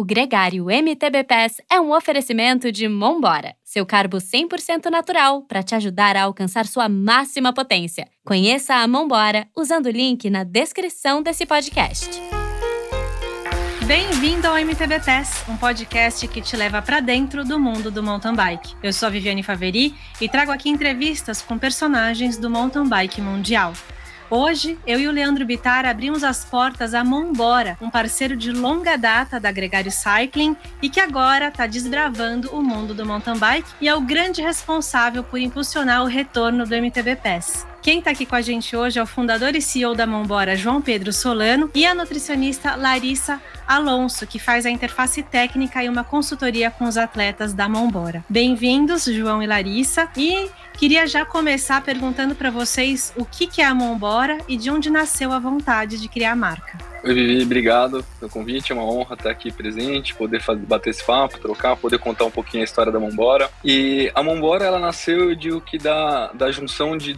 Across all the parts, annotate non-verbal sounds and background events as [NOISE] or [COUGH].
O Gregário MTB Pass é um oferecimento de Mombora, seu carbo 100% natural para te ajudar a alcançar sua máxima potência. Conheça a Mombora usando o link na descrição desse podcast. Bem-vindo ao MTB Pass, um podcast que te leva para dentro do mundo do mountain bike. Eu sou a Viviane Faveri e trago aqui entrevistas com personagens do mountain bike mundial. Hoje, eu e o Leandro Bitar abrimos as portas a Mombora, um parceiro de longa data da Gregário Cycling e que agora está desbravando o mundo do mountain bike e é o grande responsável por impulsionar o retorno do MTB Pass. Quem está aqui com a gente hoje é o fundador e CEO da Mombora, João Pedro Solano, e a nutricionista Larissa Alonso, que faz a interface técnica e uma consultoria com os atletas da Mombora. Bem-vindos, João e Larissa. E queria já começar perguntando para vocês o que, que é a Mombora e de onde nasceu a vontade de criar a marca. Oi, Vivi, obrigado pelo convite. É uma honra estar aqui presente, poder fazer, bater esse papo, trocar, poder contar um pouquinho a história da Mombora. E a Mombora, ela nasceu, de o que da, da junção de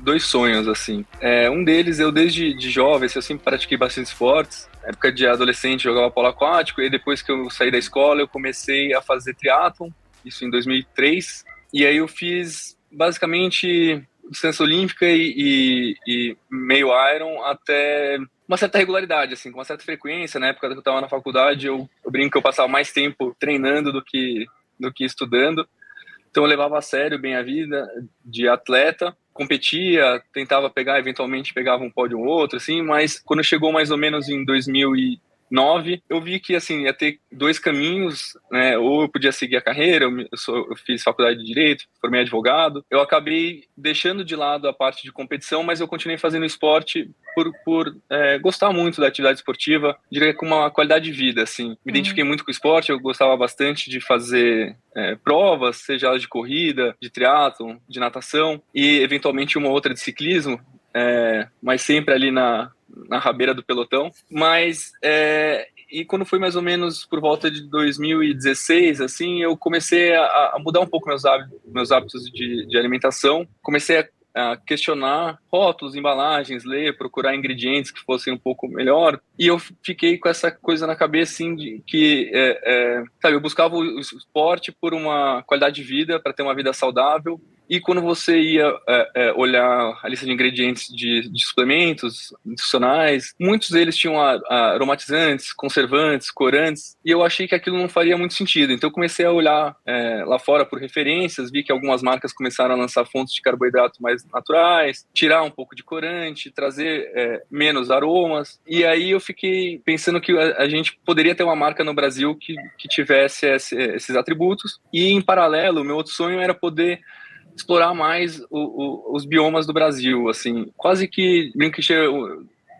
dois sonhos, assim. É, um deles, eu desde de jovem, assim, eu sempre pratiquei bastante esportes. Na época de adolescente, jogava polo aquático, e depois que eu saí da escola, eu comecei a fazer triatlon, isso em 2003. E aí eu fiz, basicamente, distância olímpica e, e, e, meio Iron até uma certa regularidade, assim, com uma certa frequência. Na época que eu estava na faculdade, eu, eu brinco que eu passava mais tempo treinando do que, do que estudando. Então eu levava a sério bem a vida de atleta competia, tentava pegar, eventualmente pegava um pódio ou outro, assim, mas quando chegou mais ou menos em 2009, eu vi que, assim, ia ter dois caminhos, né, ou eu podia seguir a carreira, eu, sou, eu fiz faculdade de Direito, formei advogado, eu acabei deixando de lado a parte de competição, mas eu continuei fazendo esporte por, por é, gostar muito da atividade esportiva, diria com uma qualidade de vida, assim. Me uhum. identifiquei muito com o esporte, eu gostava bastante de fazer é, provas, seja elas de corrida, de triatlo, de natação e eventualmente uma outra de ciclismo, é, mas sempre ali na, na rabeira do pelotão. Mas é, e quando foi mais ou menos por volta de 2016, assim, eu comecei a, a mudar um pouco meus hábitos, meus hábitos de, de alimentação. Comecei a a questionar rótulos, embalagens, ler, procurar ingredientes que fossem um pouco melhor. E eu fiquei com essa coisa na cabeça, assim, de que, é, é, sabe, eu buscava o esporte por uma qualidade de vida, para ter uma vida saudável, e quando você ia é, é, olhar a lista de ingredientes de, de suplementos nutricionais, muitos deles tinham aromatizantes, conservantes, corantes, e eu achei que aquilo não faria muito sentido. Então eu comecei a olhar é, lá fora por referências, vi que algumas marcas começaram a lançar fontes de carboidrato mais naturais, tirar um pouco de corante, trazer é, menos aromas, e aí eu fiquei pensando que a, a, gente poderia ter uma marca no Brasil que, que tivesse esse, esses atributos, e em paralelo, meu outro sonho era poder explorar mais o, o, os biomas do Brasil, assim, quase que que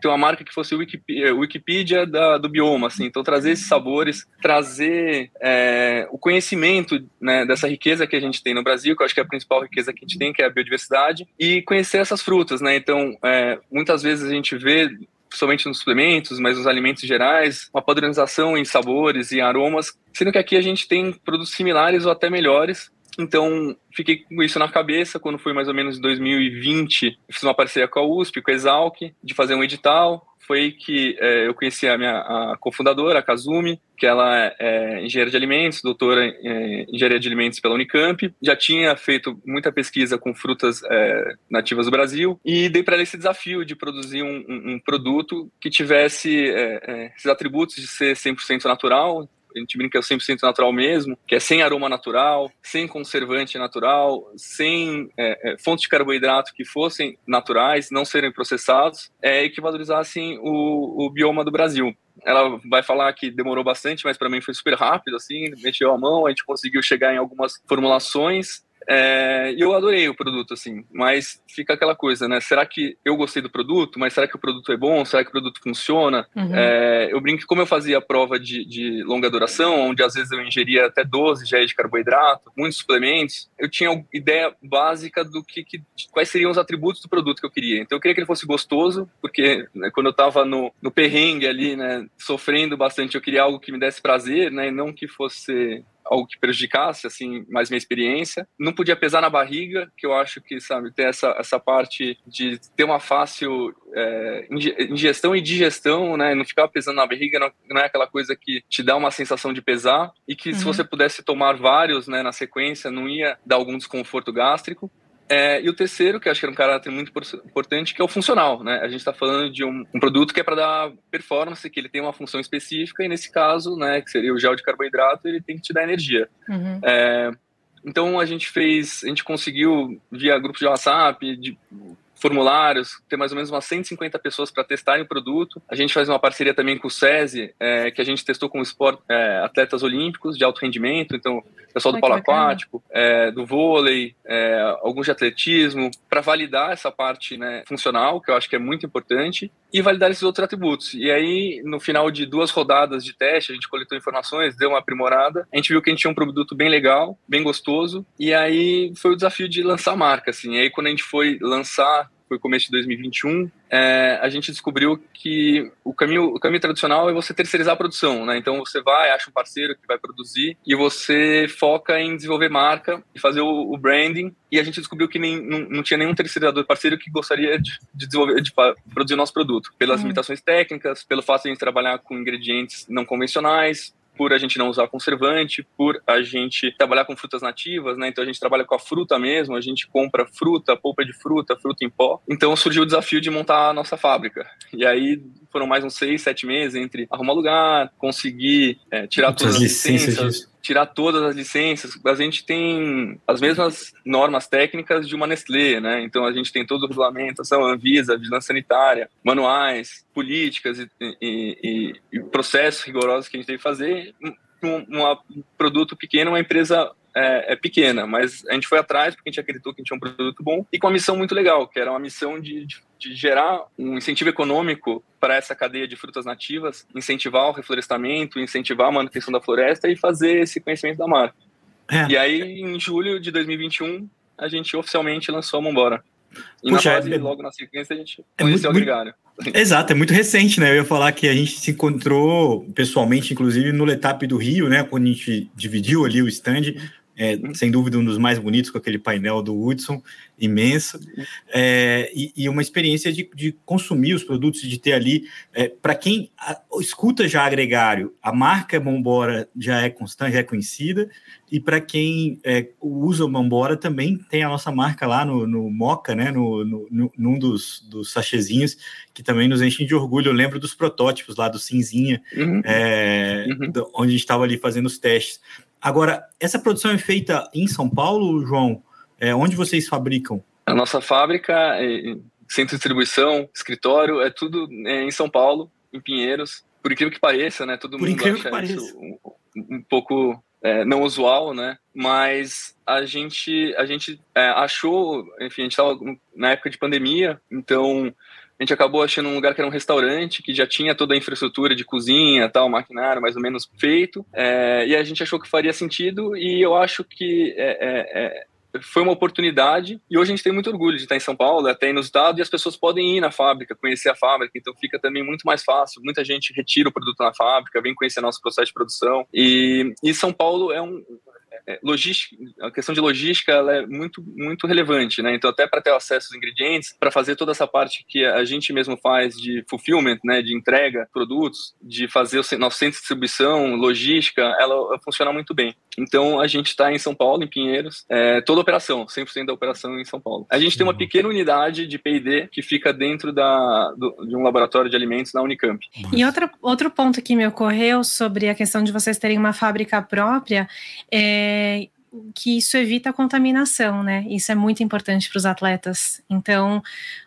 ter uma marca que fosse Wikipedia, Wikipedia da, do bioma, assim, então trazer esses sabores, trazer é, o conhecimento né, dessa riqueza que a gente tem no Brasil, que eu acho que é a principal riqueza que a gente tem, que é a biodiversidade, e conhecer essas frutas, né, então é, muitas vezes a gente vê somente nos suplementos, mas nos alimentos gerais, uma padronização em sabores e aromas, sendo que aqui a gente tem produtos similares ou até melhores, então, fiquei com isso na cabeça quando foi mais ou menos em 2020. fiz uma parceria com a USP, com a Exalc, de fazer um edital. Foi que é, eu conheci a minha a cofundadora, a Kazumi, que ela é engenheira de alimentos, doutora em engenharia de alimentos pela Unicamp. Já tinha feito muita pesquisa com frutas é, nativas do Brasil e dei para ela esse desafio de produzir um, um, um produto que tivesse é, é esses atributos de ser 100% natural, a gente brinca que é 100% natural mesmo, que é sem aroma natural, sem conservante natural, sem é, é, fontes de carboidrato que fossem naturais, não serem processados, é, e que valorizassem o, o bioma do Brasil. Ela vai falar que demorou bastante, mas para mim foi super rápido, assim, mexeu a mão, a gente conseguiu chegar em algumas formulações é, e eu adorei o produto, assim, mas fica aquela coisa, né? Será que eu gostei do produto, mas será que o produto é bom? Será que o produto funciona? Uhum. É, eu brinco como eu fazia a prova de, de, longa duração, onde às vezes eu ingeria até 12 géis de carboidrato, muitos suplementos, eu tinha ideia básica do que, que quais seriam os atributos do produto que eu queria. Então eu queria que ele fosse gostoso, porque né, quando eu estava no, no perrengue ali, né, sofrendo bastante, eu queria algo que me desse prazer, né, e não que fosse algo que prejudicasse, assim, mais minha experiência. Não podia pesar na barriga, que eu acho que, sabe, ter essa, essa parte de ter uma fácil é, ingestão e digestão, né? Não ficar pesando na barriga, não, não, é aquela coisa que te dá uma sensação de pesar e que uhum. se você pudesse tomar vários, né, na sequência, não ia dar algum desconforto gástrico. É, e o terceiro, que acho que era um caráter muito importante, que é o funcional. Né? A gente está falando de um, um, produto que é para dar performance, que ele tem uma função específica, e nesse caso, né, que seria o gel de carboidrato, ele tem que te dar energia. Uhum. É, então a gente fez, a gente conseguiu via grupo de WhatsApp, de, formulários, ter mais ou menos umas 150 pessoas para testarem o produto. A gente faz uma parceria também com o SESI, é, que a gente testou com esporte, é, atletas olímpicos de alto rendimento, então pessoal do polo aquático, é, do vôlei, é, alguns de atletismo, para validar essa parte né, funcional, que eu acho que é muito importante, e validar esses outros atributos. E aí, no final de duas rodadas de teste, a gente coletou informações, deu uma aprimorada, a gente viu que a gente tinha um produto bem legal, bem gostoso, e aí foi o desafio de lançar a marca, assim. E aí, quando a gente foi lançar foi começo de 2021, é, a gente descobriu que o caminho, o caminho tradicional é você terceirizar a produção, né? Então você vai, acha um parceiro que vai produzir e você foca em desenvolver marca e fazer o, o branding. E a gente descobriu que nem, não, não, tinha nenhum terceirizador parceiro que gostaria de, de desenvolver, de produzir o nosso produto, pelas uhum. limitações técnicas, pelo fato de a gente trabalhar com ingredientes não convencionais, por a gente não usar conservante, por a gente trabalhar com frutas nativas, né? Então a gente trabalha com a fruta mesmo, a gente compra fruta, polpa de fruta, fruta em pó. Então surgiu o desafio de montar a nossa fábrica. E aí foram mais uns seis, sete meses entre arrumar lugar, conseguir é, tirar todas as licenças tirar todas as licenças. A gente tem as mesmas normas técnicas de uma Nestlé, né? Então a gente tem todo o regulamento, a Anvisa, vigilância sanitária, manuais, políticas e, e, e, processos rigorosos que a gente tem que fazer. Um, um produto pequeno, uma empresa é, é, pequena, mas a gente foi atrás porque a gente acreditou que a gente tinha um produto bom e com uma missão muito legal, que era uma missão de, de, de gerar um incentivo econômico para essa cadeia de frutas nativas, incentivar o reflorestamento, incentivar a manutenção da floresta e fazer esse conhecimento da marca. É. E aí, em julho de 2021, a gente oficialmente lançou a Mombora. E Puxa, na é, logo na sequência, a gente é conheceu muito, o Gregário. Exato, é muito recente, né? Eu ia falar que a gente se encontrou pessoalmente, inclusive, no Letap do Rio, né? Quando a gente dividiu ali o stand é, sem dúvida um dos mais bonitos com aquele painel do Hudson, imenso, é, e, e, uma experiência de, de, consumir os produtos, de ter ali, é, para quem a, escuta já agregário, a marca Bombora já é constante, já é conhecida, e para quem é, usa o também tem a nossa marca lá no, no Moca, né, no, no, no, num dos, dos sachezinhos, que também nos enche de orgulho, eu lembro dos protótipos lá do Cinzinha, uhum. É, uhum. onde a gente estava ali fazendo os testes. Agora, essa produção é feita em São Paulo, João? É, onde vocês fabricam? A nossa fábrica, é, centro de distribuição, escritório, é tudo é, em São Paulo, em Pinheiros. Por incrível que pareça, né? Todo Por mundo acha isso um, um, pouco é, não usual, né? Mas a gente, a gente é, achou, enfim, a gente estava na época de pandemia, então gente acabou achando um lugar que era um restaurante, que já tinha toda a infraestrutura de cozinha, tal, maquinário mais ou menos feito, é, e a gente achou que faria sentido, e eu acho que é, é, é, foi uma oportunidade, e hoje a gente tem muito orgulho de estar em São Paulo, até inusitado, e as pessoas podem ir na fábrica, conhecer a fábrica, então fica também muito mais fácil, muita gente retira o produto na fábrica, vem conhecer nosso processo de produção, e, e São Paulo é um, é, logística, a questão de logística ela é muito, muito relevante, né? Então, até para ter acesso aos ingredientes, para fazer toda essa parte que a gente mesmo faz de fulfillment, né? De entrega, produtos, de fazer o nosso centro de distribuição, logística, ela funciona muito bem. Então, a gente está em São Paulo, em Pinheiros, é, toda a operação, 100% da operação em São Paulo. A gente tem uma uhum. pequena unidade de P&D que fica dentro da, do, de um laboratório de alimentos na Unicamp. E outro, outro ponto que me ocorreu sobre a questão de vocês terem uma fábrica própria é que isso evita a contaminação, né? Isso é muito importante para os atletas. Então,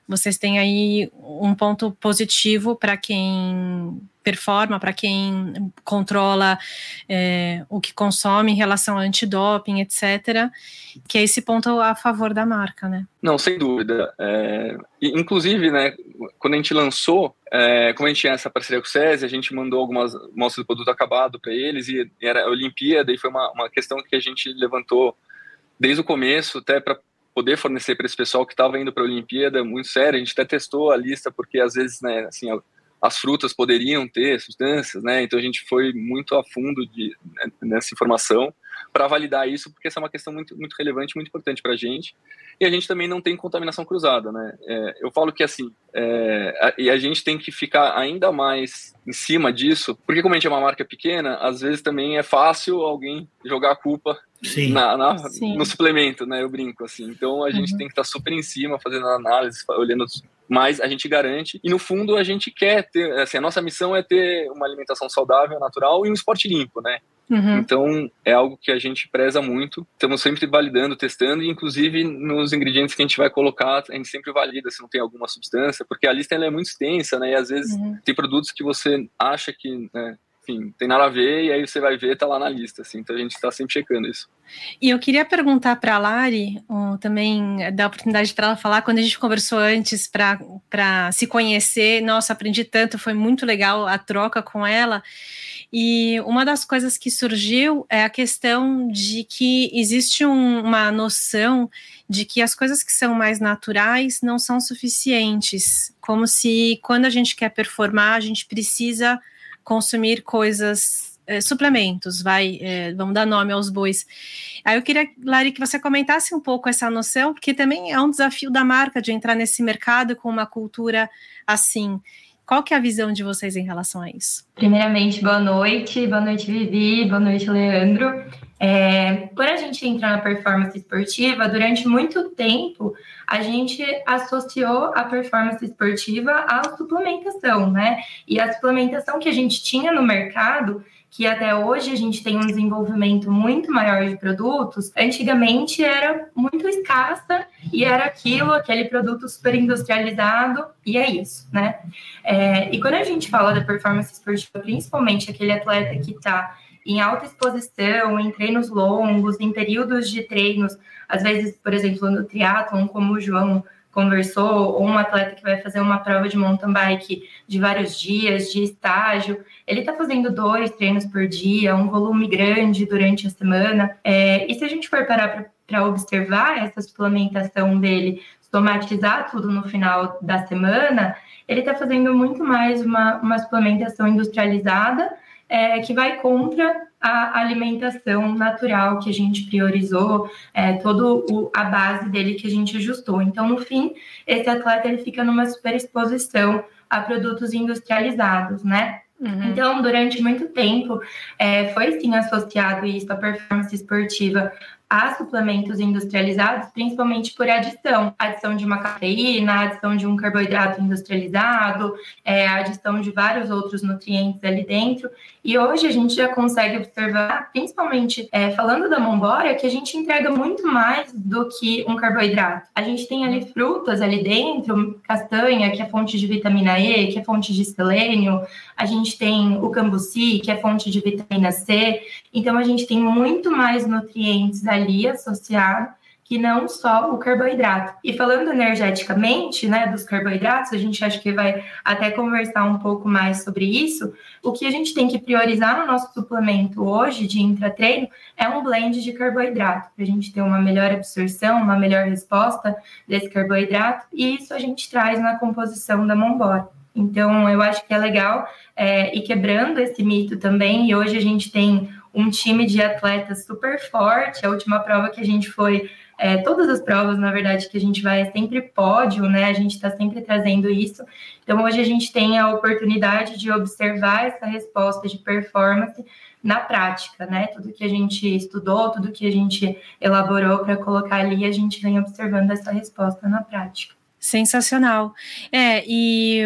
vocês têm aí um ponto positivo para quem performa, para quem controla é, o que consome em relação ao antidoping, etc., que é esse ponto a favor da marca, né? Não, sem dúvida. É, inclusive, né, quando a gente lançou, é, como a gente tinha essa parceria com o SESI, a gente mandou algumas mostras do produto acabado para eles, e era a Olimpíada, e foi uma, uma questão que a gente levantou desde o começo, até para poder fornecer para esse pessoal que estava indo para a Olimpíada, muito sério. A gente até testou a lista, porque às vezes, né, assim, as frutas poderiam ter substâncias, né? Então a gente foi muito a fundo de, né, nessa informação. para validar isso, porque essa é uma questão muito, muito relevante, muito importante para a gente. E a gente também não tem contaminação cruzada, né? É, eu falo que assim, é, a, e a gente tem que ficar ainda mais em cima disso, porque como a gente é uma marca pequena, às vezes também é fácil alguém jogar a culpa na, na, no suplemento, né? Eu brinco assim. Então a gente uhum. tem que estar tá super em cima, fazendo análise, olhando mas a gente garante. E no fundo a gente quer ter, assim, a nossa missão é ter uma alimentação saudável, natural e um esporte limpo, né? Uhum. Então, é algo que a gente preza muito. Estamos sempre validando, testando, e inclusive nos ingredientes que a gente vai colocar, a gente sempre valida se não tem alguma substância, porque a lista é muito extensa, né? E às vezes uhum. tem produtos que você acha que né, enfim, tem nada a ver, e aí você vai ver, tá lá na lista, assim, então a gente está sempre checando isso. E eu queria perguntar para a Lari, também dar a oportunidade para ela falar, quando a gente conversou antes para se conhecer, nossa, aprendi tanto, foi muito legal a troca com ela, e uma das coisas que surgiu é a questão de que existe um, uma noção de que as coisas que são mais naturais não são suficientes, como se quando a gente quer performar, a gente precisa consumir coisas, é, suplementos, vai, é, vamos dar nome aos bois. Aí eu queria, Lari, que você comentasse um pouco essa noção, porque também é um desafio da marca de entrar nesse mercado com uma cultura assim. Qual que é a visão de vocês em relação a isso? Primeiramente, boa noite, boa noite, Vivi, boa noite, Leandro. É, por a gente entrar na performance esportiva, durante muito tempo, a gente associou a performance esportiva à suplementação, né? E a suplementação que a gente tinha no mercado que até hoje a gente tem um desenvolvimento muito maior de produtos, antigamente era muito escassa e era aquilo, aquele produto super industrializado, e é isso, né? É, e quando a gente fala da performance esportiva, principalmente aquele atleta que está em alta exposição, em treinos longos, em períodos de treinos, às vezes, por exemplo, no triatlon, como o João conversou, ou um atleta que vai fazer uma prova de mountain bike de vários dias, de estágio, ele está fazendo dois treinos por dia, um volume grande durante a semana. É, e se a gente for parar para observar essa suplementação dele, somatizar tudo no final da semana, ele está fazendo muito mais uma, uma suplementação industrializada é, que vai contra a alimentação natural que a gente priorizou, é, toda a base dele que a gente ajustou. Então, no fim, esse atleta ele fica numa superexposição a produtos industrializados, né? Uhum. Então, durante muito tempo, é, foi sim associado isso à performance esportiva a suplementos industrializados, principalmente por adição. Adição de uma cafeína, adição de um carboidrato industrializado, é, adição de vários outros nutrientes ali dentro. E hoje a gente já consegue observar, principalmente é, falando da Mombora, que a gente entrega muito mais do que um carboidrato. A gente tem ali frutas ali dentro, castanha, que é fonte de vitamina E, que é fonte de selênio, a gente tem o cambuci, que é fonte de vitamina C. Então a gente tem muito mais nutrientes ali ali associado que não só o carboidrato. E falando energeticamente, né, dos carboidratos, a gente acha que vai até conversar um pouco mais sobre isso. O que a gente tem que priorizar no nosso suplemento hoje de intratreino é um blend de carboidrato, para a gente ter uma melhor absorção, uma melhor resposta desse carboidrato, e isso a gente traz na composição da Mombora. Então, eu acho que é legal é, ir quebrando esse mito também, e hoje a gente tem um time de atletas super forte. A última prova que a gente foi, é, todas as provas, na verdade, que a gente vai é sempre pódio, né? A gente está sempre trazendo isso. Então, hoje a gente tem a oportunidade de observar essa resposta de performance na prática, né? Tudo que a gente estudou, tudo que a gente elaborou para colocar ali, a gente vem observando essa resposta na prática. Sensacional. É, e,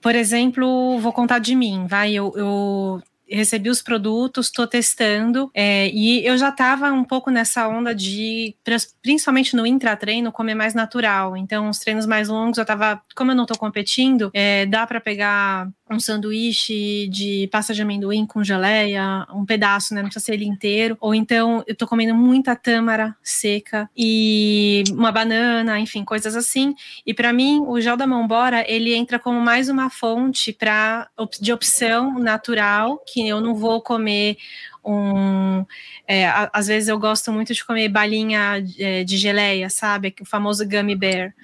por exemplo, vou contar de mim, vai. Eu, eu recebi os produtos, estou testando, é, e eu já estava um pouco nessa onda de, principalmente no intratreino, comer mais natural. Então, os treinos mais longos, eu estava, como eu não estou competindo, é, dá para pegar um sanduíche de pasta de amendoim com geleia, um pedaço, né? Não precisa ser ele inteiro. Ou então eu tô comendo muita tâmara seca e uma banana, enfim, coisas assim. E para mim, o gel da Mãobora, ele entra como mais uma fonte para de opção natural, que eu não vou comer um. É, às vezes eu gosto muito de comer balinha é, de geleia, sabe? O famoso gummy bear.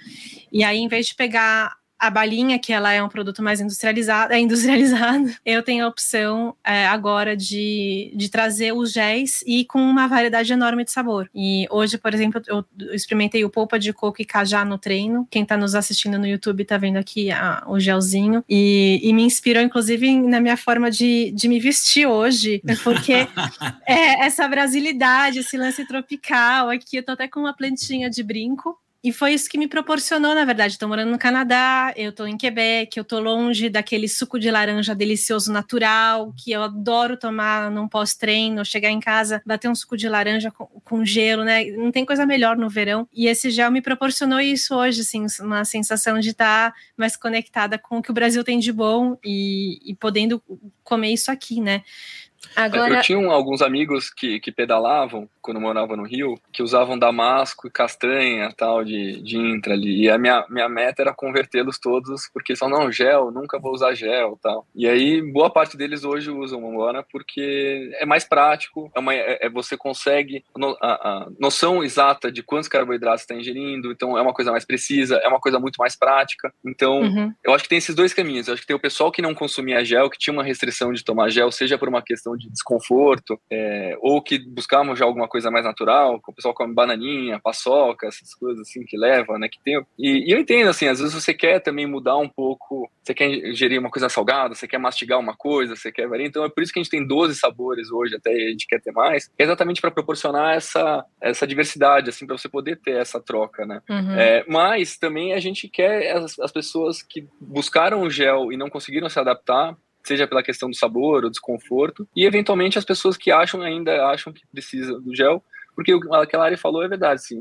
E aí, em vez de pegar a balinha, que ela é um produto mais industrializado, é industrializado, [LAUGHS] eu tenho a opção é, agora de, de trazer os géis e com uma variedade enorme de sabor. E hoje, por exemplo, eu experimentei o polpa de coco e cajá no treino. Quem está nos assistindo no YouTube está vendo aqui a, o gelzinho. E, e, me inspirou, inclusive, na minha forma de, de me vestir hoje, porque [LAUGHS] é essa brasilidade, esse lance tropical aqui. Eu tô até com uma plantinha de brinco e foi isso que me proporcionou, na verdade. Estou morando no Canadá, eu estou em Quebec, eu estou longe daquele suco de laranja delicioso natural, que eu adoro tomar num pós-treino, chegar em casa, bater um suco de laranja com, com, gelo, né? Não tem coisa melhor no verão. E esse gel me proporcionou isso hoje, assim, uma sensação de estar mais conectada com o que o Brasil tem de bom e, e podendo comer isso aqui, né? Agora... Eu tinha alguns amigos que, que pedalavam quando morava no Rio, que usavam damasco e castanha tal de, de intra ali. E a minha, minha meta era convertê-los todos, porque são não, gel, nunca vou usar gel tal. E aí, boa parte deles hoje usam Mambora porque é mais prático, é, uma, é, é você consegue no, a, a, noção exata de quantos carboidratos está ingerindo, então é uma coisa mais precisa, é uma coisa muito mais prática. Então, uhum. eu acho que tem esses dois caminhos. Eu acho que tem o pessoal que não consumia gel, que tinha uma restrição de tomar gel, seja por uma questão de desconforto, é, ou que buscavam já alguma coisa mais natural, o pessoal come bananinha, paçoca, essas coisas assim que leva, né? Que tem. E, e, eu entendo, assim, às vezes você quer também mudar um pouco, você quer ingerir uma coisa salgada, você quer mastigar uma coisa, você quer variar. Então é por isso que a gente tem 12 sabores hoje, até a gente quer ter mais, é exatamente para proporcionar essa, essa diversidade, assim, para você poder ter essa troca, né? Uhum. É, mas também a gente quer as, as pessoas que buscaram o gel e não conseguiram se adaptar, seja pela questão do sabor ou desconforto, e eventualmente as pessoas que acham ainda acham que precisa do gel, porque o que a Kelari falou é verdade, sim.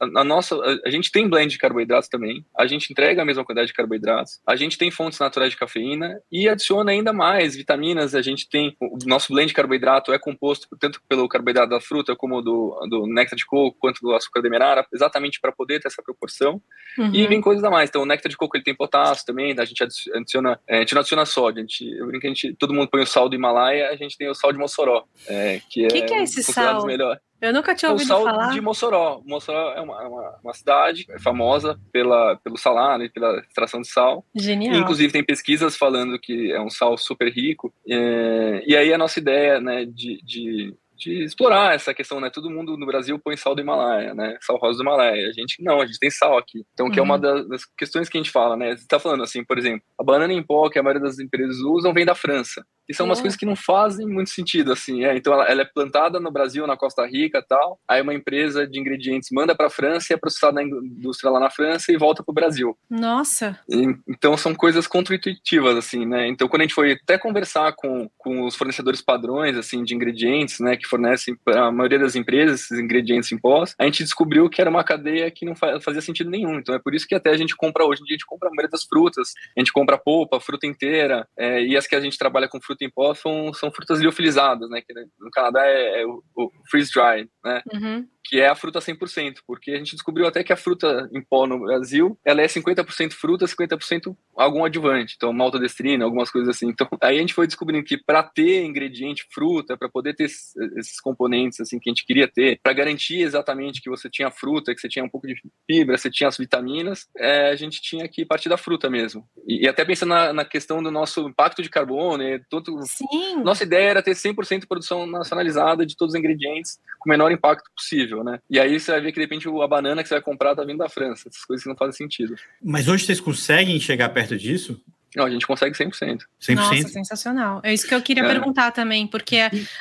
A, a nossa, a, a, gente tem blend de carboidratos também, a gente entrega a mesma quantidade de carboidratos, a gente tem fontes naturais de cafeína e adiciona ainda mais vitaminas. A gente tem o nosso blend de carboidrato é composto tanto pelo carboidrato da fruta como do, do néctar de coco quanto do açúcar demerara, exatamente para poder ter essa proporção. Uhum. E vem coisas a mais. Então, o néctar de coco ele tem potássio também, a gente adiciona, é, a gente não adiciona sódio, a gente, eu brinco a gente, todo mundo põe o sal do Himalaia, a gente tem o sal de Mossoró, é, que, que é, que é esse sal? melhor. Eu nunca tinha ouvido o sal falar. de Mossoró. Mossoró é uma, uma, uma, cidade famosa pela, pelo salar e pela extração de sal. Genial. E, inclusive tem pesquisas falando que é um sal super rico. É, e aí a nossa ideia né, de, de de explorar essa questão, né? Todo mundo no Brasil põe sal do Himalaia, né? Sal rosa do Himalaia. A gente não, a gente tem sal aqui. Então, uhum. que é uma uhum. das, das, questões que a gente fala, né? Você tá falando assim, por exemplo, a banana em pó que a maioria das empresas usam vem da França. E são umas coisas que não fazem muito sentido, assim. É, então, ela, ela, é plantada no Brasil, na Costa Rica tal. Aí uma empresa de ingredientes manda para a França e é processada na indústria lá na França e volta para o Brasil. Nossa! E, então, são coisas contra-intuitivas, assim, né? Então, quando a gente foi até conversar com, com os fornecedores padrões, assim, de ingredientes, né? Que fornecem para a maioria das empresas esses ingredientes em pós, a gente descobriu que era uma cadeia que não fazia sentido nenhum. Então, é por isso que até a gente compra hoje em dia, a gente compra a maioria das frutas. A gente compra polpa, fruta inteira, é, e as que a gente trabalha com fruta fruta em pó são, são frutas liofilizadas, né? Que no Canadá é, é o, o freeze dry, né? Uhum que é a fruta 100%, porque a gente descobriu até que a fruta em pó no Brasil, ela é 50% fruta, 50% algum adjuvante, então maltodestrina, algumas coisas assim. Então, aí a gente foi descobrindo que para ter ingrediente fruta, para poder ter esses componentes assim que a gente queria ter, para garantir exatamente que você tinha fruta, que você tinha um pouco de fibra, você tinha as vitaminas, é, a gente tinha que partir da fruta mesmo. E, e até pensando na, na, questão do nosso impacto de carbono, né, todo, Sim. nossa ideia era ter 100% de produção nacionalizada de todos os ingredientes com menor impacto possível né? E aí você vai ver que de repente a banana que você vai comprar tá vindo da França, essas coisas que não fazem sentido. Mas hoje vocês conseguem chegar perto disso? Não, a gente consegue 100%. 100%. Nossa, sensacional. É isso que eu queria é. perguntar também, porque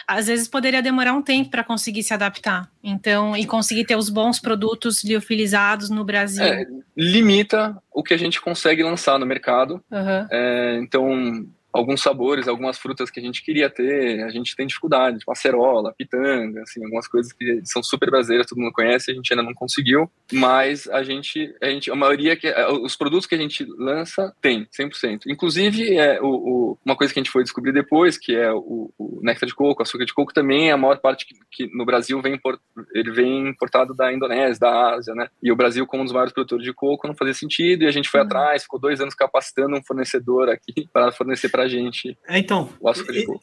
às vezes poderia demorar um tempo para conseguir se adaptar. Então, e conseguir ter os bons produtos liofilizados no Brasil. É, limita o que a gente consegue lançar no mercado. Uhum. É, então, alguns sabores, algumas frutas que a gente queria ter, a gente tem dificuldade, tipo acerola, pitanga, assim, algumas coisas que são super brasileiras, todo mundo conhece, a gente ainda não conseguiu, mas a gente, a, gente, a maioria, que é, os produtos que a gente lança tem, 100%. Inclusive, é, o, o, uma coisa que a gente foi descobrir depois, que é o, o néctar de coco, açúcar de coco também, é a maior parte que, que no Brasil vem, import, ele vem importado da Indonésia, da Ásia, né? E o Brasil, como um dos maiores produtores de coco, não fazia sentido, e a gente foi uhum. atrás, ficou dois anos capacitando um fornecedor aqui [LAUGHS] para fornecer para gente. É, então,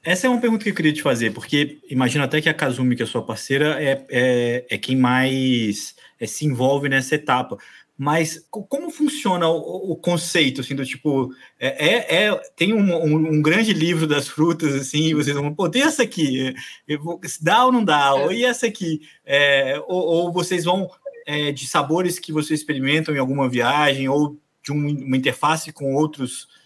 essa é uma pergunta que eu queria te fazer, porque imagino até que a Kazumi, que é sua parceira, é, é, é quem mais é, se envolve nessa etapa. mas como funciona o, o, conceito, assim, do tipo, é, é, é tem um, um, um, grande livro das frutas, assim, e vocês vão, pô, tem essa aqui, vou, dá ou não dá, ou e essa aqui, é, ou, ou, vocês vão é, de sabores que vocês experimentam em alguma viagem, ou de um, uma interface com outros é,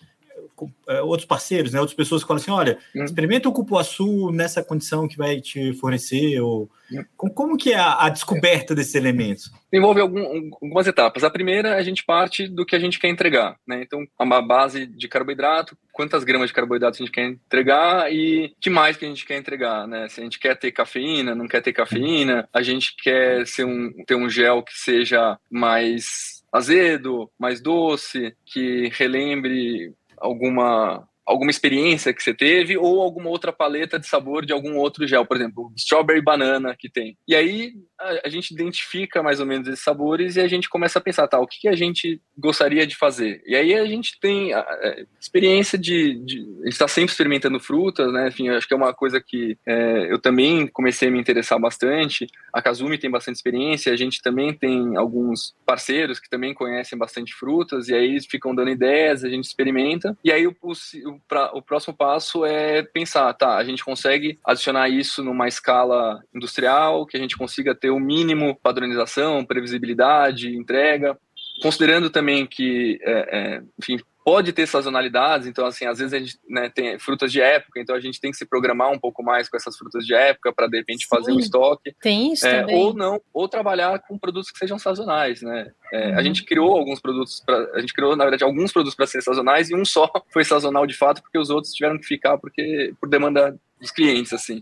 outros parceiros, né? Outras pessoas que falam assim, olha, hum. experimenta o cupuaçu nessa condição que vai te fornecer, ou hum. como que é a, a descoberta desses elementos? Envolve algum, algumas etapas. A primeira, a gente parte do que a gente quer entregar, né? Então, uma base de carboidrato, quantas gramas de carboidrato a gente quer entregar e que mais que a gente quer entregar, né? Se a gente quer ter cafeína, não quer ter cafeína, a gente quer ser um, ter um gel que seja mais azedo, mais doce, que relembre alguma alguma experiência que você teve ou alguma outra paleta de sabor de algum outro gel, por exemplo, strawberry banana que tem. E aí a, a, gente identifica mais ou menos esses sabores e a gente começa a pensar, tá, o que, que a gente gostaria de fazer? E aí a gente tem a, a experiência de, de, a gente está sempre experimentando frutas, né? Enfim, acho que é uma coisa que é, eu também comecei a me interessar bastante. A Kazumi tem bastante experiência, a gente também tem alguns parceiros que também conhecem bastante frutas e aí eles ficam dando ideias, a gente experimenta e aí o, o pra, o próximo passo é pensar, tá, a gente consegue adicionar isso numa escala industrial, que a gente consiga ter o mínimo padronização, previsibilidade, entrega, considerando também que, é, é, enfim, pode ter sazonalidades, então assim, às vezes a gente né, tem frutas de época, então a gente tem que se programar um pouco mais com essas frutas de época para de repente Sim, fazer um estoque. Tem isso é, também. Ou não, ou trabalhar com produtos que sejam sazonais, né? É, uhum. A gente criou alguns produtos, pra, a gente criou na verdade alguns produtos para serem sazonais e um só [LAUGHS] foi sazonal de fato porque os outros tiveram que ficar porque por demanda dos clientes assim.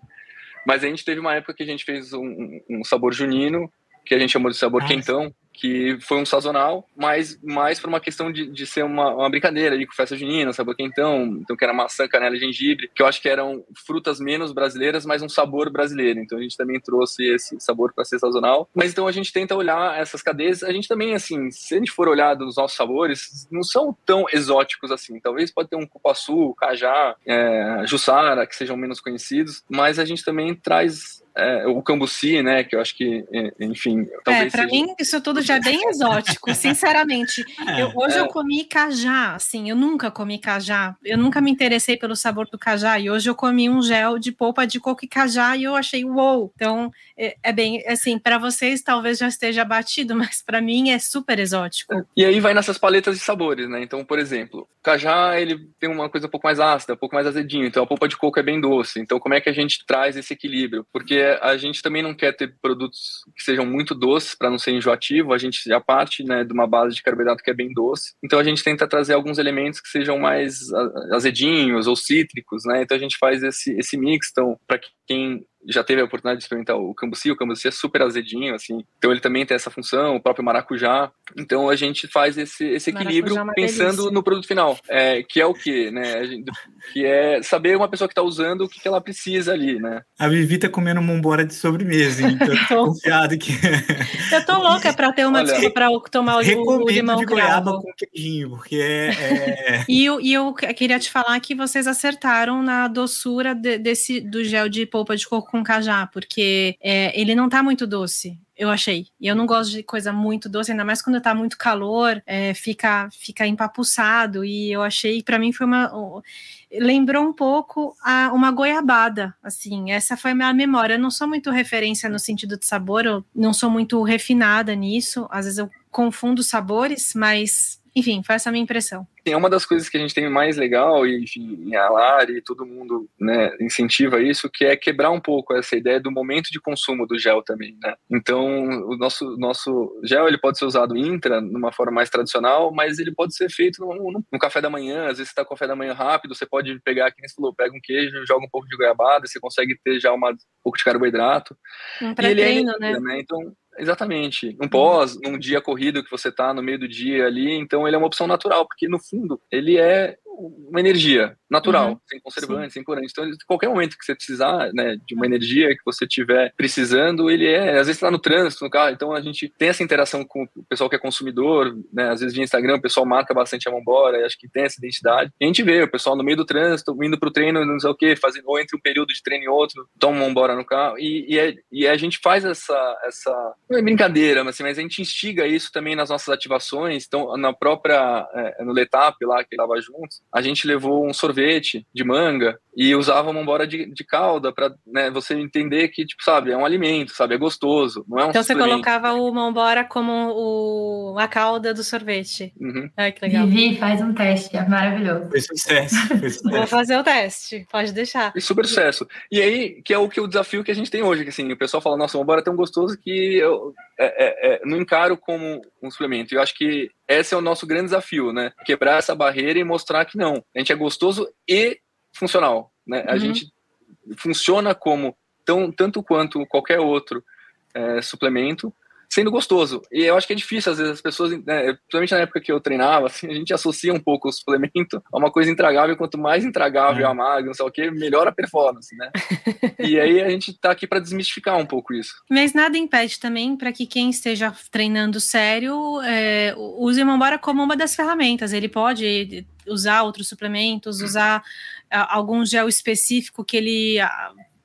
Mas a gente teve uma época que a gente fez um, um sabor junino que a gente chamou de sabor quentão, que foi um sazonal, mas mais por uma questão de, de ser uma, uma brincadeira ali com festa junina, sabor quentão, então que era maçã, canela e gengibre, que eu acho que eram frutas menos brasileiras, mas um sabor brasileiro. Então a gente também trouxe esse sabor para ser sazonal. Mas então a gente tenta olhar essas cadeias, a gente também assim, se a gente for olhar dos nossos sabores, não são tão exóticos assim. Talvez pode ter um cupuaçu, cajá, é, jussara, que sejam menos conhecidos, mas a gente também traz é, o cambuci, né? Que eu acho que, é, enfim. É, para seja... mim isso tudo já é bem exótico, sinceramente. [LAUGHS] É, eu, hoje é. eu comi cajá, assim, eu nunca comi cajá. Eu nunca me interessei pelo sabor do cajá e hoje eu comi um gel de polpa de coco e cajá e eu achei uou. Então é, é bem, assim, para vocês talvez já esteja batido, [LAUGHS] mas para mim é super exótico. E aí vai nessas paletas de sabores, né? Então, por exemplo, cajá ele tem uma coisa um pouco mais ácida, um pouco mais azedinho. Então a polpa de coco é bem doce. Então como é que a gente traz esse equilíbrio? Porque a gente também não quer ter produtos que sejam muito doces para não ser enjoativo. A gente já parte né, de uma base de carboidrato que é bem doce. Então a gente tenta trazer alguns elementos que sejam mais azedinhos ou cítricos, né? Então a gente faz esse, esse mix. Então, para quem já teve a oportunidade de experimentar o cambuci, o cambuci é super azedinho, assim, então ele também tem essa função, o próprio maracujá, então a gente faz esse, esse equilíbrio é pensando delícia. no produto final, é, que é o que, né, gente, que é saber uma pessoa que está usando o que, que ela precisa ali, né. A Vivi tá comendo uma embora de sobremesa, então tô [LAUGHS] confiado que... [LAUGHS] Eu tô louca para ter uma desculpa para tomar o, o limão de goiaba com queijinho, porque é... é... e, eu, e eu queria te falar que vocês acertaram na doçura de, desse, do gel de polpa de coco com cajá, porque é, ele não tá muito doce eu achei. E eu não gosto de coisa muito doce, ainda mais quando tá muito calor, é, fica, fica empapuçado. E eu achei, para mim, foi uma. Lembrou um pouco a, uma goiabada, assim. Essa foi a minha memória. Eu não sou muito referência no sentido de sabor, eu não sou muito refinada nisso. Às vezes eu confundo sabores, mas enfim, foi essa a minha impressão. É uma das coisas que a gente tem mais legal, e enfim, a Lari, todo mundo né, incentiva isso, que é quebrar um pouco essa ideia do momento de consumo do gel também, né? Então, o nosso, nosso gel, ele pode ser usado intra, numa forma mais tradicional, mas ele pode ser feito no, no, no café da manhã, às vezes você está com café da manhã rápido, você pode pegar, quem você falou, pega um queijo, joga um pouco de goiabada, você consegue ter já uma, um pouco de carboidrato. Um pré-treino, é, né? né? Então, Exatamente. Um pós, num dia corrido que você tá no meio do dia ali, então ele é uma opção natural, porque no fundo ele é uma energia natural, uhum. sem conservantes, sem corantes. Então, em qualquer momento que você precisar, né, de uma energia que você estiver precisando, ele é, às vezes está no trânsito, no carro, então a gente tem essa interação com o pessoal que é consumidor, né, às vezes via Instagram, o pessoal marca bastante a mão embora, acho que tem essa identidade. E a gente vê o pessoal no meio do trânsito, indo para o treino, não sei o que, fazendo, ou entre um período de treino e outro, toma mão embora no carro, e, e, é, e a gente faz essa, essa, não é brincadeira, mas, assim, mas a gente instiga isso também nas nossas ativações, então na própria, é, no Letap lá, que estava juntos, a gente levou um sorvete de manga e usava uma embora de, de calda para né, você entender que, tipo, sabe, é um alimento, sabe, é gostoso, não é um Então você colocava o mambora como o, a calda do sorvete. Uhum. Ai, que legal. Vivi, faz um teste, é maravilhoso. Foi sucesso. Foi [LAUGHS] sucesso. Vou fazer o teste, pode deixar. E super sucesso. E aí, que é o que o desafio que a gente tem hoje, que assim, o pessoal fala, nossa, o mambora é tão gostoso que eu é, é, é, não encaro como um suplemento. Eu acho que esse é o nosso grande desafio, né? Quebrar essa barreira e mostrar que não, a gente é gostoso e funcional, né? A uhum. gente funciona como tão, tanto quanto qualquer outro é, suplemento, sendo gostoso. E eu acho que é difícil, às vezes, as pessoas, né, principalmente na época que eu treinava, assim, a gente associa um pouco o suplemento a uma coisa intragável, quanto mais intragável é. a magra, não sei o que, melhor a performance, né? [LAUGHS] e aí a gente tá aqui para desmistificar um pouco isso. Mas nada impede também para que quem esteja treinando sério é, use o Mambora como uma das ferramentas. Ele pode usar outros suplementos, usar algum gel específico que ele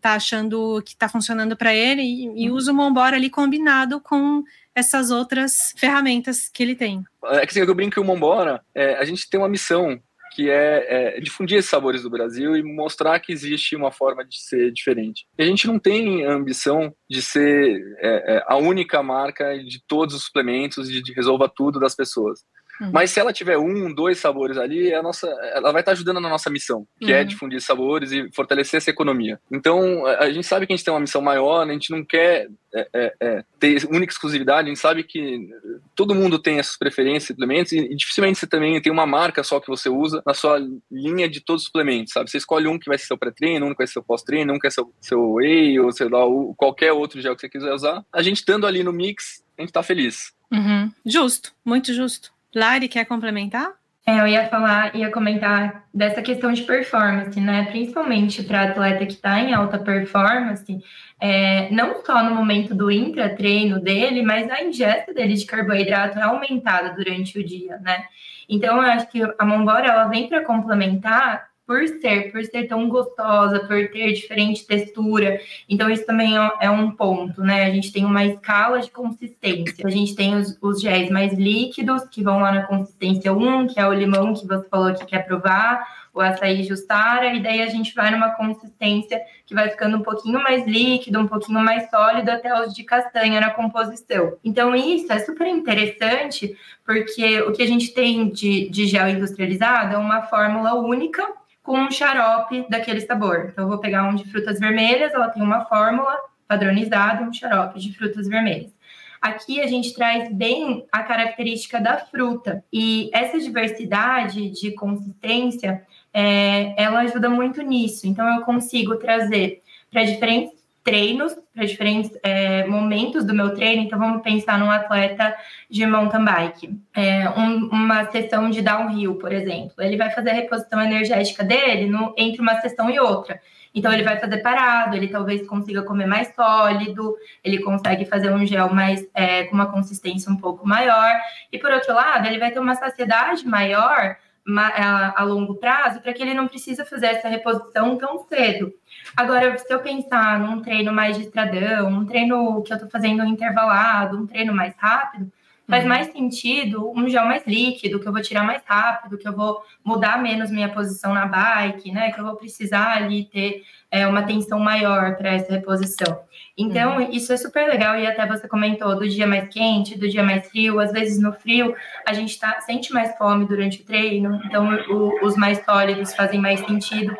tá achando que tá funcionando para ele e, e uhum. usa o Mombora ali combinado com essas outras ferramentas que ele tem. É que assim, eu brinco que o Mombora, é, a gente tem uma missão que é, é, difundir esses sabores do Brasil e mostrar que existe uma forma de ser diferente. E a gente não tem a ambição de ser é, é a única marca de todos os suplementos, de, de resolva tudo das pessoas. Uhum. Mas se ela tiver um, dois sabores ali, a nossa, ela vai estar ajudando na nossa missão, que é uhum. é difundir sabores e fortalecer essa economia. Então, a gente sabe que a gente tem uma missão maior, a gente não quer é, é, é, ter única exclusividade, a gente sabe que todo mundo tem essas preferências, suplementos, e, e, dificilmente você também tem uma marca só que você usa na sua linha de todos os suplementos, sabe? Você escolhe um que vai ser seu pré-treino, um que vai ser seu pós-treino, um que é seu, seu whey, ou sei lá, qualquer outro gel que você quiser usar. A gente estando ali no mix, a gente tá feliz. Uhum. Justo, muito justo. Lari, quer complementar? É, eu ia falar, ia comentar dessa questão de performance, né? Principalmente para atleta que está em alta performance, é, não só no momento do intratreino dele, mas a ingesta dele de carboidrato é aumentada durante o dia, né? Então, eu acho que a Mombora ela vem para complementar por ser, por ser tão gostosa, por ter diferente textura. Então, isso também é, é um ponto, né? A gente tem uma escala de consistência. A gente tem os, os géis mais líquidos, que vão lá na consistência 1, que é o limão que você falou que quer provar, o açaí justara, e daí a gente vai numa consistência que vai ficando um pouquinho mais líquido, um pouquinho mais sólido, até os de castanha na composição. Então, isso é super interessante, porque o que a gente tem de, de gel industrializado é uma fórmula única com um xarope daquele sabor. Então, eu vou pegar um de frutas vermelhas, ela tem uma fórmula padronizada, um xarope de frutas vermelhas. Aqui a gente traz bem a característica da fruta e essa diversidade de consistência, é, ela ajuda muito nisso. Então eu consigo trazer para diferentes treinos, para diferentes é, momentos do meu treino. Então, vamos pensar num atleta de mountain bike, é, um, uma sessão de downhill, por exemplo. Ele vai fazer a reposição energética dele no, entre uma sessão e outra. Então, ele vai fazer parado, ele talvez consiga comer mais sólido, ele consegue fazer um gel mais é, com uma consistência um pouco maior. E, por outro lado, ele vai ter uma saciedade maior a, a longo prazo para que ele não precisa fazer essa reposição tão cedo. Agora, se eu pensar num treino mais de estradão, um treino que eu estou fazendo intervalado, um treino mais rápido, faz uhum. mais sentido um gel mais líquido, que eu vou tirar mais rápido, que eu vou mudar menos minha posição na bike, né? Que eu vou precisar ali ter é, uma tensão maior para essa reposição. Então, uhum. isso é super legal, e até você comentou do dia mais quente, do dia mais frio. Às vezes no frio a gente tá, sente mais fome durante o treino, então o, os mais sólidos fazem mais sentido.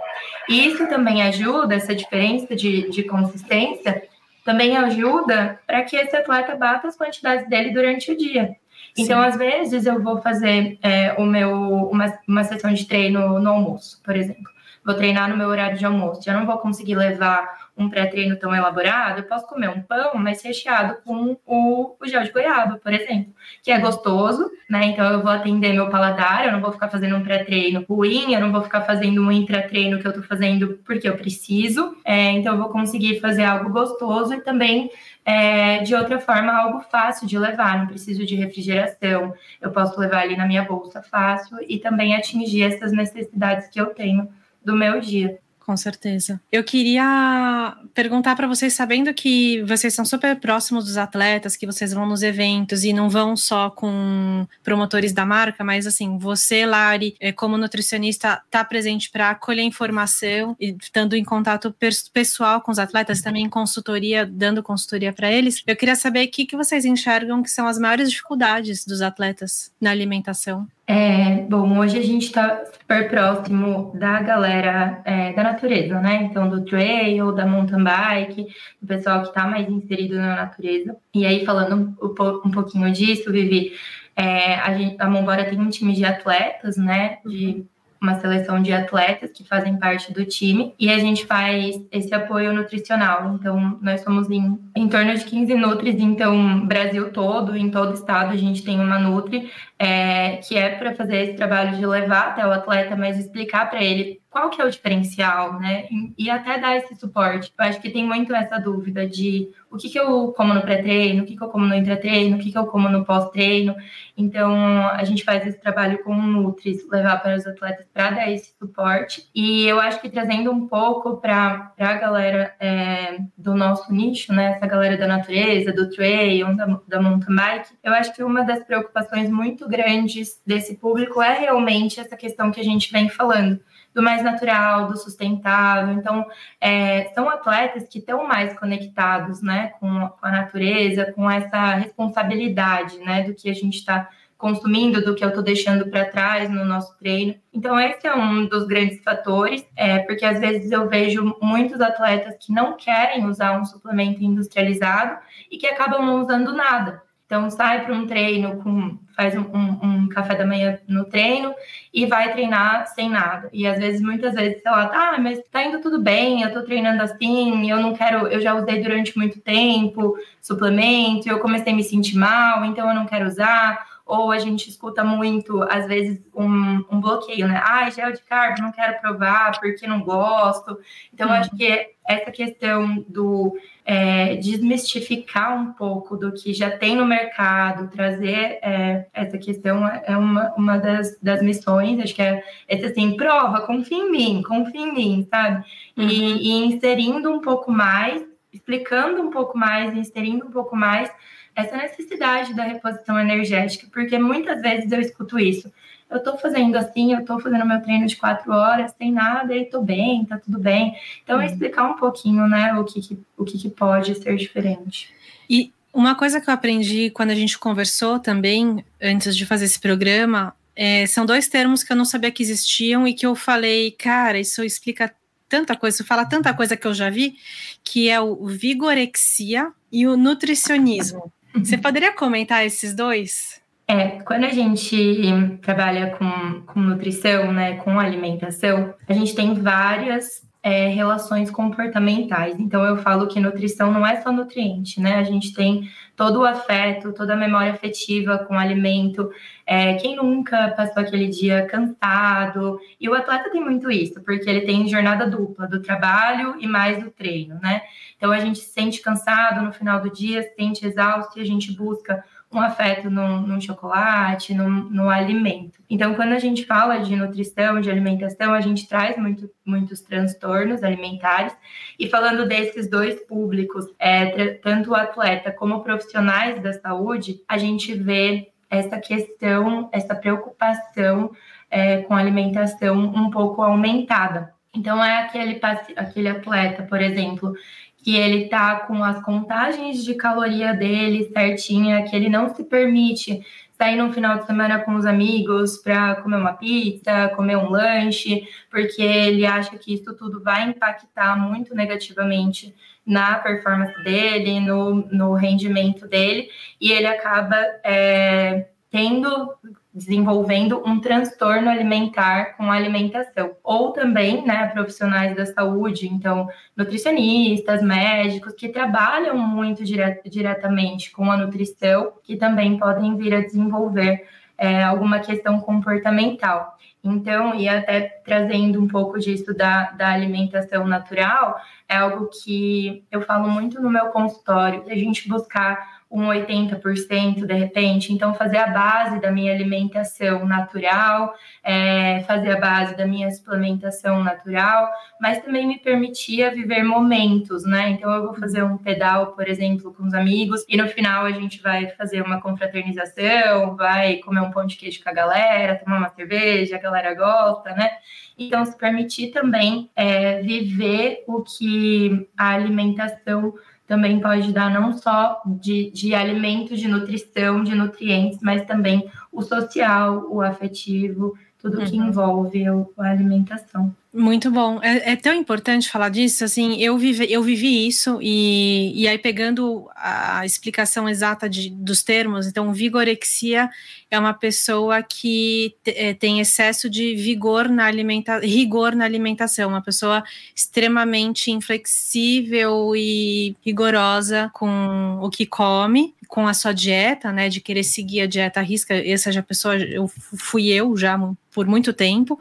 E isso também ajuda, essa diferença de, de consistência, também ajuda para que esse atleta bata as quantidades dele durante o dia. Então, Sim. às vezes, eu vou fazer é, o meu, uma, uma sessão de treino no almoço, por exemplo. Vou treinar no meu horário de almoço. Já não vou conseguir levar um pré-treino tão elaborado, eu posso comer um pão, mas recheado com o, o gel de goiaba, por exemplo, que é gostoso, né? Então eu vou atender meu paladar, eu não vou ficar fazendo um pré-treino ruim, eu não vou ficar fazendo um intra-treino que eu tô fazendo porque eu preciso. É, então eu vou conseguir fazer algo gostoso e também é, de outra forma, algo fácil de levar, não preciso de refrigeração, eu posso levar ali na minha bolsa fácil e também atingir essas necessidades que eu tenho do meu dia. Com certeza. Eu queria perguntar para vocês, sabendo que vocês são super próximos dos atletas, que vocês vão nos eventos e não vão só com promotores da marca, mas assim, você, Lari, é, como nutricionista, está presente para acolher informação e estando em contato pessoal com os atletas, também consultoria, dando consultoria para eles. Eu queria saber o que, que vocês enxergam que são as maiores dificuldades dos atletas na alimentação. É, bom, hoje a gente está super próximo da galera é, da natureza, né? Então, do trail, da mountain bike, do pessoal que está mais inserido na natureza. E aí, falando um, pouquinho disso, Vivi, é, a, a Mombora tem um time de atletas, né? De uma seleção de atletas que fazem parte do time e a gente faz esse apoio nutricional. Então, nós somos em, em torno de 15 Nutris, então, Brasil todo, em todo estado, a gente tem uma Nutri, é, que é para fazer esse trabalho de levar até o atleta, mas explicar para ele qual que é o diferencial, né? E, até dar esse suporte. Eu acho que tem muito essa dúvida de o que, que eu como no pré-treino, o que, que eu como no intra-treino, o que, que eu como no pós-treino. Então, a gente faz esse trabalho com o Nutris, levar para os atletas para dar esse suporte. E eu acho que trazendo um pouco para a galera é, do nosso nicho, né? Essa galera da natureza, do trail, da, da mountain bike, eu acho que uma das preocupações muito grandes desse público é realmente essa questão que a gente vem falando do mais natural, do sustentável. Então, é, são atletas que estão mais conectados né, com, a natureza, com essa responsabilidade né, do que a gente está consumindo, do que eu estou deixando para trás no nosso treino. Então, esse é um dos grandes fatores, é, porque às vezes eu vejo muitos atletas que não querem usar um suplemento industrializado e que acabam não usando nada. Então, sai para um treino, com, faz um, um, um, café da manhã no treino e vai treinar sem nada. E às vezes, muitas vezes, sei lá, ah, mas tá indo tudo bem, eu tô treinando assim, eu não quero, eu já usei durante muito tempo suplemento, eu comecei a me sentir mal, então eu não quero usar. Ou a gente escuta muito, às vezes, um, um bloqueio, né? Ah, gel de carbo, não quero provar porque não gosto. Então, hum. acho que essa questão do é, desmistificar um pouco do que já tem no mercado, trazer é, essa questão é uma, uma das, das missões, acho que é esse assim, prova, confia em mim, confia em mim, sabe? Uhum. E, e inserindo um pouco mais, explicando um pouco mais, inserindo um pouco mais essa necessidade da reposição energética, porque muitas vezes eu escuto isso eu estou fazendo assim, eu estou fazendo meu treino de quatro horas, sem nada, e estou bem, tá tudo bem. Então, é explicar um pouquinho, né, o que, que o que, que pode ser diferente. E uma coisa que eu aprendi quando a gente conversou também, antes de fazer esse programa, é, são dois termos que eu não sabia que existiam e que eu falei, cara, isso explica tanta coisa, isso fala tanta coisa que eu já vi, que é o vigorexia e o nutricionismo. Você poderia comentar esses dois? É, quando a gente trabalha com, com nutrição, né, com alimentação, a gente tem várias é, relações comportamentais. Então, eu falo que nutrição não é só nutriente, né? A gente tem todo o afeto, toda a memória afetiva com o alimento. É, quem nunca passou aquele dia cansado? E o atleta tem muito isso, porque ele tem jornada dupla, do trabalho e mais do treino, né? Então, a gente se sente cansado no final do dia, se sente exausto e a gente busca um afeto no chocolate, no alimento. Então, quando a gente fala de nutrição, de alimentação, a gente traz muito, muitos transtornos alimentares. E falando desses dois públicos, é, tanto o atleta como profissionais da saúde, a gente vê essa questão, essa preocupação é, com alimentação um pouco aumentada. Então, é aquele, aquele atleta, por exemplo, que ele tá com as contagens de caloria dele certinha, que ele não se permite sair no final de semana com os amigos para comer uma pizza, comer um lanche, porque ele acha que isso tudo vai impactar muito negativamente na performance dele, no, no rendimento dele, e ele acaba é, tendo desenvolvendo um transtorno alimentar com a alimentação. Ou também, né, profissionais da saúde, então, nutricionistas, médicos, que trabalham muito dire diretamente com a nutrição, que também podem vir a desenvolver é, alguma questão comportamental. Então, e até trazendo um pouco disso da, da alimentação natural, é algo que eu falo muito no meu consultório, a gente buscar um 80% de repente. Então, fazer a base da minha alimentação natural, é, fazer a base da minha suplementação natural, mas também me permitia viver momentos, né? Então, eu vou fazer um pedal, por exemplo, com os amigos, e no final a gente vai fazer uma confraternização, vai comer um pão de queijo com a galera, tomar uma cerveja, a galera gosta, né? Então, se permitir também é, viver o que a alimentação também pode dar não só de, de alimento, de nutrição, de nutrientes, mas também o social, o afetivo, tudo uhum. que envolve a alimentação. Muito bom. É, é, tão importante falar disso. Assim, eu vivi, eu vivi isso e, e aí pegando a explicação exata de, dos termos. Então, vigorexia é uma pessoa que é, tem excesso de vigor na alimenta, rigor na alimentação, uma pessoa extremamente inflexível e rigorosa com o que come, com a sua dieta, né? De querer seguir a dieta à risca. Essa já pessoa, eu fui eu já por muito tempo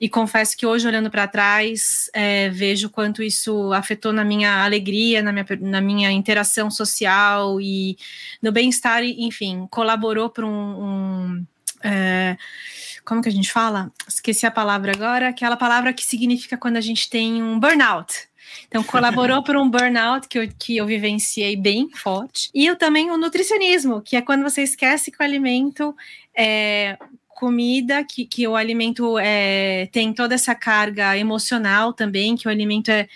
e confesso que hoje olhando para trás, é, vejo quanto isso afetou na minha alegria, na minha, na minha interação social e no bem-estar, enfim, colaborou para um. um é, como que a gente fala? Esqueci a palavra agora, aquela palavra que significa quando a gente tem um burnout. Então, colaborou [LAUGHS] para um burnout que eu, que eu vivenciei bem forte. E eu também o nutricionismo, que é quando você esquece que o alimento é, comida, que, que o alimento é, tem toda essa carga emocional também, que o alimento é,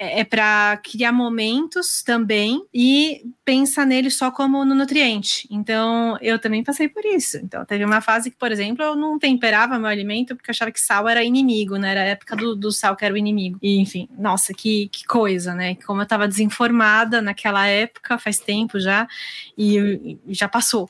é, é para criar momentos também e pensa nele só como no nutriente. Então, eu também passei por isso. Então, teve uma fase que, por exemplo, eu não temperava meu alimento porque eu achava que sal era inimigo, né? Era a época do, do sal que era o inimigo. E, enfim, nossa, que, que coisa, né? Como eu estava desinformada naquela época, faz tempo já, e, e já passou.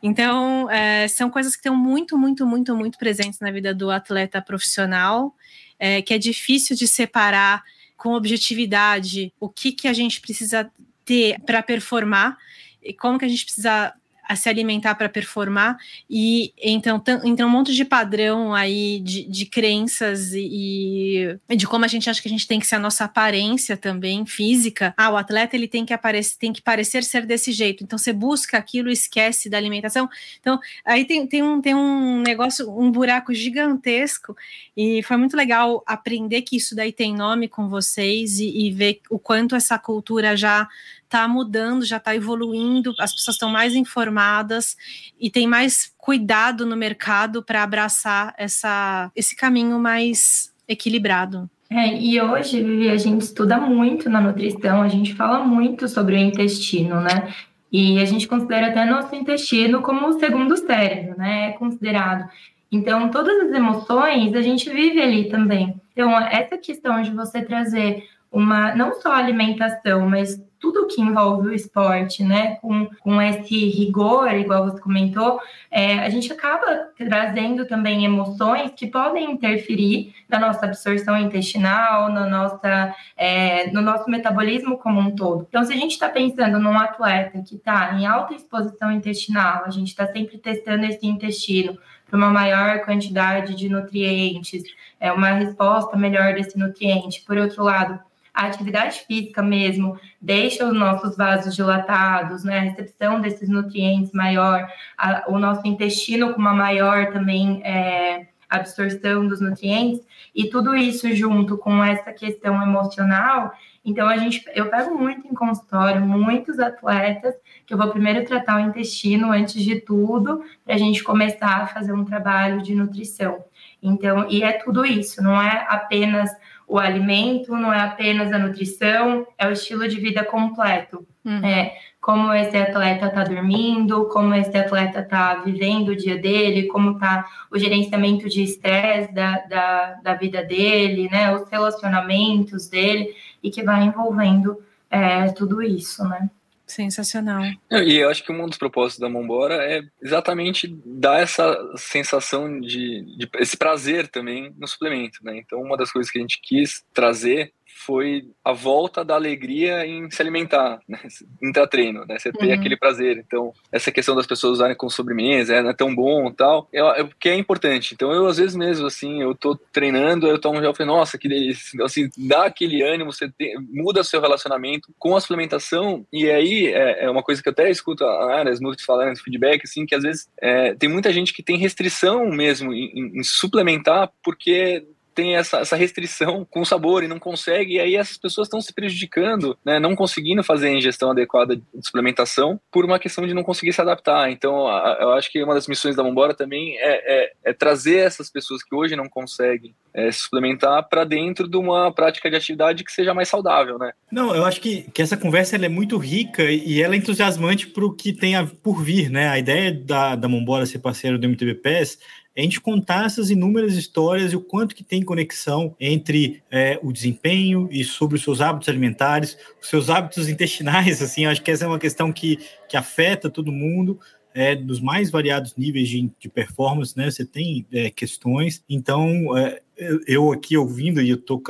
Então, é, são coisas que estão muito, muito, muito, muito presentes na vida do atleta profissional, é, que é difícil de separar com objetividade o que, que a gente precisa ter para performar e como que a gente precisa a se alimentar para performar. E então então um monte de padrão aí de, de crenças e, e, de como a gente acha que a gente tem que ser a nossa aparência também física. Ah o atleta ele tem que aparecer tem que parecer ser desse jeito. Então você busca aquilo esquece da alimentação. Então aí tem, tem um tem um negócio um buraco gigantesco. E foi muito legal aprender que isso daí tem nome com vocês e, e ver o quanto essa cultura já está mudando, já está evoluindo, as pessoas estão mais informadas e tem mais cuidado no mercado para abraçar essa, esse caminho mais equilibrado. É, e hoje, Vivi, a gente estuda muito na nutrição, a gente fala muito sobre o intestino, né? E a gente considera até nosso intestino como o segundo cérebro, né? É considerado. Então, todas as emoções a gente vive ali também. Então, essa questão de você trazer uma, não só alimentação, mas tudo que envolve o esporte, né, com, com esse rigor, igual você comentou, é, a gente acaba trazendo também emoções que podem interferir na nossa absorção intestinal, na nossa, é, no nosso metabolismo como um todo. Então, se a gente está pensando num atleta que está em alta exposição intestinal, a gente está sempre testando esse intestino para uma maior quantidade de nutrientes, é uma resposta melhor desse nutriente. Por outro lado, a atividade física mesmo deixa os nossos vasos dilatados, né? A recepção desses nutrientes maior, a, o nosso intestino com uma maior também é, absorção dos nutrientes, e tudo isso junto com essa questão emocional. Então, a gente, eu pego muito em consultório, muitos atletas, que eu vou primeiro tratar o intestino antes de tudo, para a gente começar a fazer um trabalho de nutrição. Então, e é tudo isso, não é apenas o alimento, não é apenas a nutrição, é o estilo de vida completo. Uhum. É, como esse atleta está dormindo, como esse atleta está vivendo o dia dele, como está o gerenciamento de estresse da, da, da, vida dele, né, os relacionamentos dele, e que vai envolvendo é, tudo isso, né? Sensacional. E eu acho que um dos propósitos da Mombora é exatamente dar essa sensação de, de esse prazer também no suplemento, né? Então, uma das coisas que a gente quis trazer foi a volta da alegria em se alimentar, né? intra-treino, né? Você uhum. tem aquele prazer. Então, essa questão das pessoas usarem com sobremesa, é, não é tão bom tal, é, é que é importante. Então, eu às vezes mesmo, assim, eu tô treinando, eu tomo gel e falei, nossa, que delícia. Então, assim, dá aquele ânimo, você tem, muda seu relacionamento com a suplementação, e aí é, é uma coisa que eu até escuto a área, as multis falando, feedback, assim, que às vezes é, tem muita gente que tem restrição mesmo em, em, em suplementar porque tem essa, essa restrição com o sabor e não consegue, e aí essas pessoas estão se prejudicando, né, não conseguindo fazer a ingestão adequada de suplementação por uma questão de não conseguir se adaptar. Então, a, eu acho que uma das missões da Mombora também é, é, é trazer essas pessoas que hoje não conseguem é, se suplementar para dentro de uma prática de atividade que seja mais saudável, né? Não, eu acho que, que essa conversa é muito rica e ela é entusiasmante para o que tem a, por vir, né? A ideia da, da Mombora ser parceiro do MTB PES é a gente contar essas inúmeras histórias e o quanto que tem conexão entre é, o desempenho e sobre os seus hábitos alimentares, os seus hábitos [LAUGHS] intestinais, assim, acho que essa é uma questão que, que afeta todo mundo, é, dos mais variados níveis de, de performance, né? Você tem é, questões. Então, é, eu aqui ouvindo, e eu estou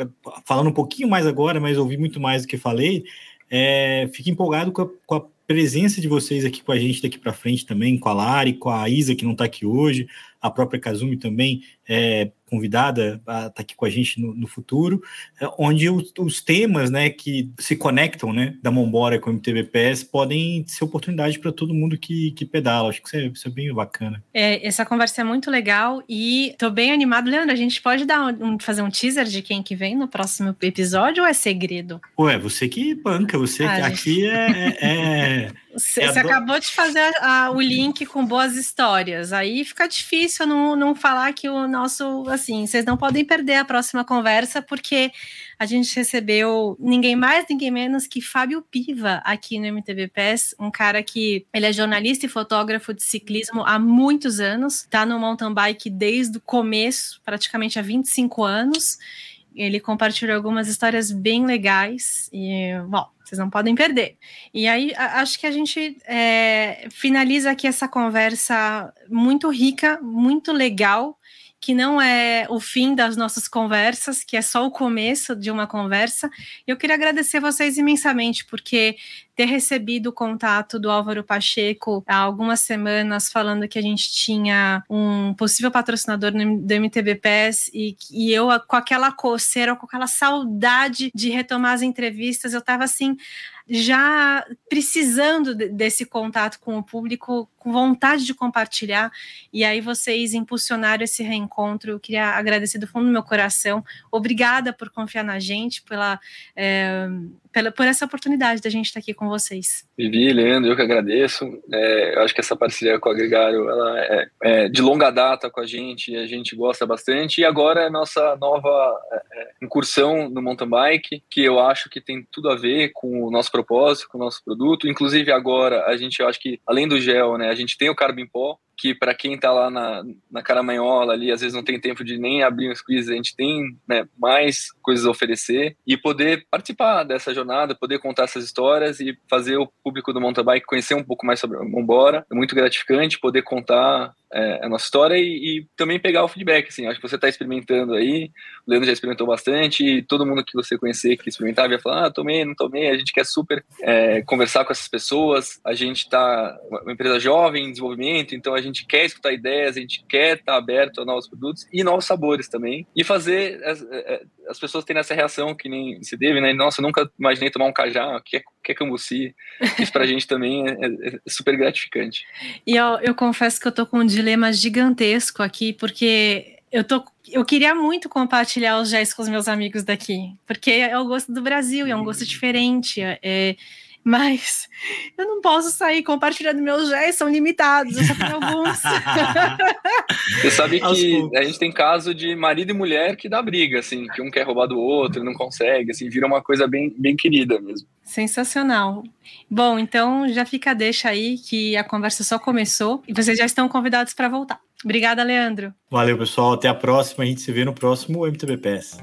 falando um pouquinho mais agora, mas ouvi muito mais do que falei, é, fico empolgado com a, com a presença de vocês aqui com a gente daqui para frente também, com a Lari, com a Isa, que não está aqui hoje, a própria Kazumi também é convidada a estar tá aqui com a gente no, no futuro, é, onde os, os, temas né, que se conectam né, da Mombora com o MTBPS podem ser oportunidade para todo mundo que, que pedala. Acho que isso é, isso é bem bacana. É, essa conversa é muito legal e estou bem animado. Leandro, a gente pode dar um, fazer um teaser de quem que vem no próximo episódio ou é segredo? Ué, você que banca, você ah, aqui gente... é, é, é [LAUGHS] Você, é acabou de fazer a, a, o link com boas histórias. Aí fica difícil não, não falar que o nosso. Assim, vocês não podem perder a próxima conversa, porque a gente recebeu ninguém mais, ninguém menos que Fábio Piva aqui no MTV PES, um cara que ele é jornalista e fotógrafo de ciclismo há muitos anos, está no mountain bike desde o começo, praticamente há 25 anos. Ele compartilhou algumas histórias bem legais e, bom, vocês não podem perder. E aí, acho que a gente é, finaliza aqui essa conversa muito rica, muito legal, que não é o fim das nossas conversas, que é só o começo de uma conversa. Eu queria agradecer vocês imensamente, porque ter recebido o contato do Álvaro Pacheco há algumas semanas falando que a gente tinha um possível patrocinador do MTB PES e, e eu com aquela coceira, com aquela saudade de retomar as entrevistas, eu estava assim, já precisando desse contato com o público, com vontade de compartilhar, e aí vocês impulsionaram esse reencontro. Eu queria agradecer do fundo do meu coração. Obrigada por confiar na gente, pela, é, pela por essa oportunidade da gente estar aqui com vocês. Vivi, Leandro, eu que agradeço. É, eu acho que essa parceria com o Agregário ela é, é, de longa data com a gente, a gente gosta bastante. E agora é nossa nova é, é, incursão no mountain bike, que eu acho que tem tudo a ver com o nosso propósito, com o nosso produto. Inclusive agora a gente, eu acho que além do gel, né, a gente tem o Carbon Pó, que para quem está lá na, na Caramanhola ali, às vezes não tem tempo de nem abrir um squeeze, a gente tem né, mais coisas a oferecer e poder participar dessa jornada, poder contar essas histórias e fazer o público do mountain bike conhecer um pouco mais sobre o Mombora. É muito gratificante poder contar é, a nossa história e, e, também pegar o feedback, assim, acho que você está experimentando aí, o Leandro já experimentou bastante, e todo mundo que você conhecer que experimentava ia falar, ah, tomei, não tomei, a gente quer super é, conversar com essas pessoas, a gente está uma empresa jovem, em desenvolvimento, então a gente quer escutar ideias, a gente quer estar tá aberto a novos produtos e novos sabores também, e fazer as, é, as pessoas terem essa reação que nem se deve, né, nossa, eu nunca imaginei tomar um cajá, que é, que é cambuci, isso pra gente também é, é, é, super gratificante. E eu, eu confesso que eu tô com um dilema gigantesco aqui, porque eu tô eu queria muito compartilhar os gestos com os meus amigos daqui, porque é o gosto do Brasil, é um gosto diferente. É, mas eu não posso sair compartilhando meus gestos, são limitados, eu só tenho alguns. [LAUGHS] Você sabe que a gente tem caso de marido e mulher que dá briga, assim, que um quer roubar do outro, não consegue, assim, vira uma coisa bem, bem querida mesmo. Sensacional. Bom, então já fica a deixa aí que a conversa só começou e vocês já estão convidados para voltar. Obrigada, Leandro. Valeu, pessoal. Até a próxima. A gente se vê no próximo MTBPS.